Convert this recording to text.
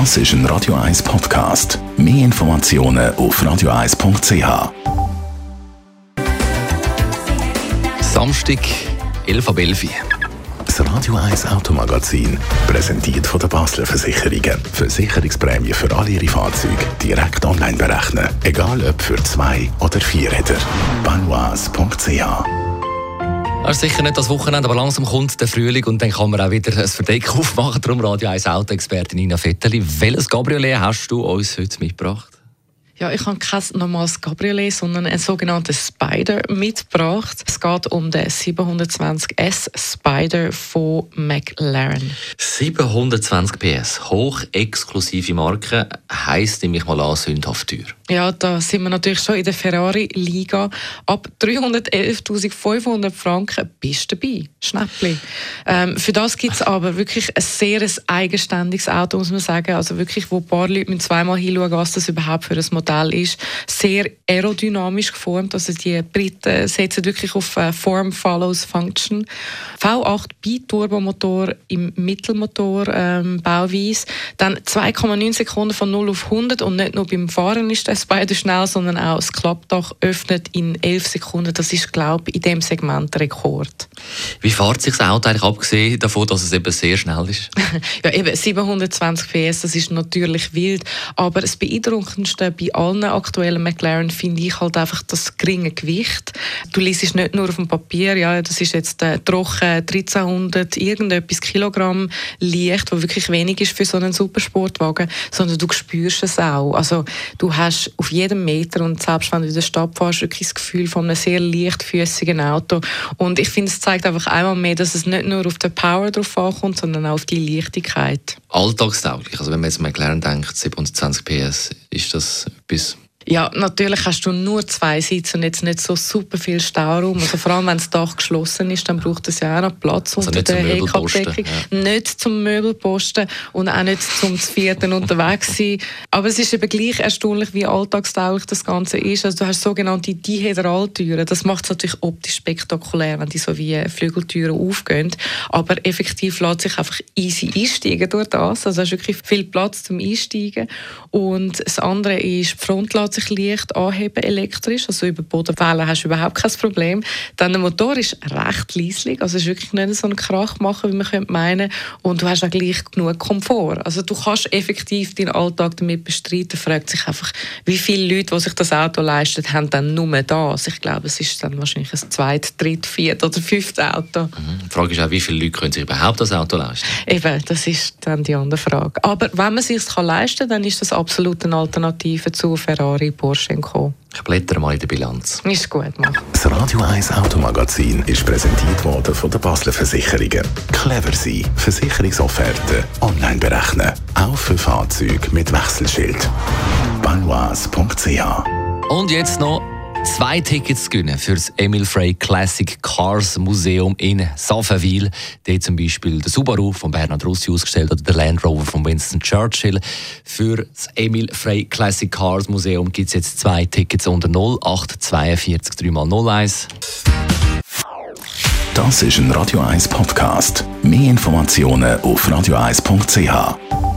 Das ist ein Radio 1 Podcast. Mehr Informationen auf radio1.ch. Samstag, 11 ab 11 Uhr. Das Radio 1 Automagazin, präsentiert von der Basler Versicherungen. Versicherungsprämie für alle Ihre Fahrzeuge direkt online berechnen. Egal ob für zwei oder vier Räder. Banois.ch Ist sicher nicht das Wochenende, aber langsam kommt der Frühling und dann kann man auch wieder ein Verdeck aufmachen. Darum Radio 1 Autoexpertin Nina Vetteli. Welches Cabriolet hast du uns heute mitgebracht? Ja, ich habe kein normales Cabriolet, sondern einen sogenannten Spider mitgebracht. Es geht um den 720S Spider von McLaren. 720 PS, hochexklusive Marke, heisst nämlich mal an sündhaft teuer. Ja, da sind wir natürlich schon in der Ferrari-Liga. Ab 311.500 Franken bist du dabei. Schnäppli. Ähm, für das gibt es aber wirklich ein sehr eigenständiges Auto, muss man sagen. Also wirklich, wo ein paar Leute zweimal hinschauen, was das überhaupt für ein Modell ist. Sehr aerodynamisch geformt. Also die Briten setzen wirklich auf äh, Form follows Function. V8 Biturbomotor im Mittelmotor ähm, Bauweise. Dann 2,9 Sekunden von 0 auf 100 und nicht nur beim Fahren ist der Spider schnell, sondern auch das Klappdach öffnet in 11 Sekunden. Das ist, glaube ich, in dem Segment Rekord. Wie fährt sich das Auto eigentlich abgesehen davon, dass es eben sehr schnell ist? ja, eben 720 PS, das ist natürlich wild, aber das beeindruckendste bei allen aktuellen McLaren finde ich halt einfach das geringe Gewicht. Du liest nicht nur auf dem Papier, ja, das ist jetzt äh, trocken 1300 irgendetwas Kilogramm leicht, was wirklich wenig ist für so einen Supersportwagen, sondern du spürst es auch. Also du hast auf jedem Meter und selbst wenn du in der Stadt fährst, wirklich das Gefühl von einem sehr leichtfüßigen Auto. Und ich finde, es zeigt einfach einmal mehr, dass es nicht nur auf die Power drauf ankommt, sondern auch auf die Leichtigkeit. Alltagstauglich. Also wenn man jetzt McLaren denkt, 720 PS, ist das etwas ja, natürlich hast du nur zwei Sitze und jetzt nicht so super viel Stauraum. Also vor allem, wenn das Dach geschlossen ist, dann braucht es ja auch noch Platz also unter der Heckabdeckung. Ja. Nicht zum Möbelposten und auch nicht zum Vierten unterwegs sein. Aber es ist eben gleich erstaunlich, wie alltagstauglich das Ganze ist. Also du hast sogenannte Dihedraltüren. Das macht es natürlich optisch spektakulär, wenn die so wie Flügeltüren aufgehen. Aber effektiv lässt sich einfach easy einsteigen durch das. Also du hast wirklich viel Platz zum Einsteigen. Und das andere ist, die Front sich leicht anheben elektrisch, also über Bodenwellen hast du überhaupt kein Problem. Dann der Motor ist recht leislich, also ist wirklich nicht so einen Krach machen, wie man könnte meinen und du hast auch gleich genug Komfort. Also du kannst effektiv deinen Alltag damit bestreiten. Fragt sich einfach, wie viele Leute, die sich das Auto leisten, haben dann nur das. Ich glaube, es ist dann wahrscheinlich ein zweit, dritt, viert oder fünftes Auto. Mhm. Die Frage ist auch, wie viele Leute können sich überhaupt das Auto leisten? Eben, das ist dann die andere Frage. Aber wenn man es sich leisten kann, dann ist das absolut eine Alternative zu Ferrari Ferrari, Porsche Co. Ich blättere mal in der Bilanz. Ist gut, mach. Das Radio 1 Automagazin ist präsentiert worden von der Basler Versicherungen. Clever sein, Versicherungsofferte online berechnen. Auch für Fahrzeuge mit Wechselschild. Banois.ch Und jetzt noch zwei Tickets gewinnen für das Emil Frey Classic Cars Museum in Saffenwil. Dort zum Beispiel der Subaru von Bernhard Russi ausgestellt oder der Land Rover von Winston Churchill. Für das Emil Frey Classic Cars Museum gibt es jetzt zwei Tickets unter 0842 3x01. Das ist ein Radio 1 Podcast. Mehr Informationen auf radio1.ch.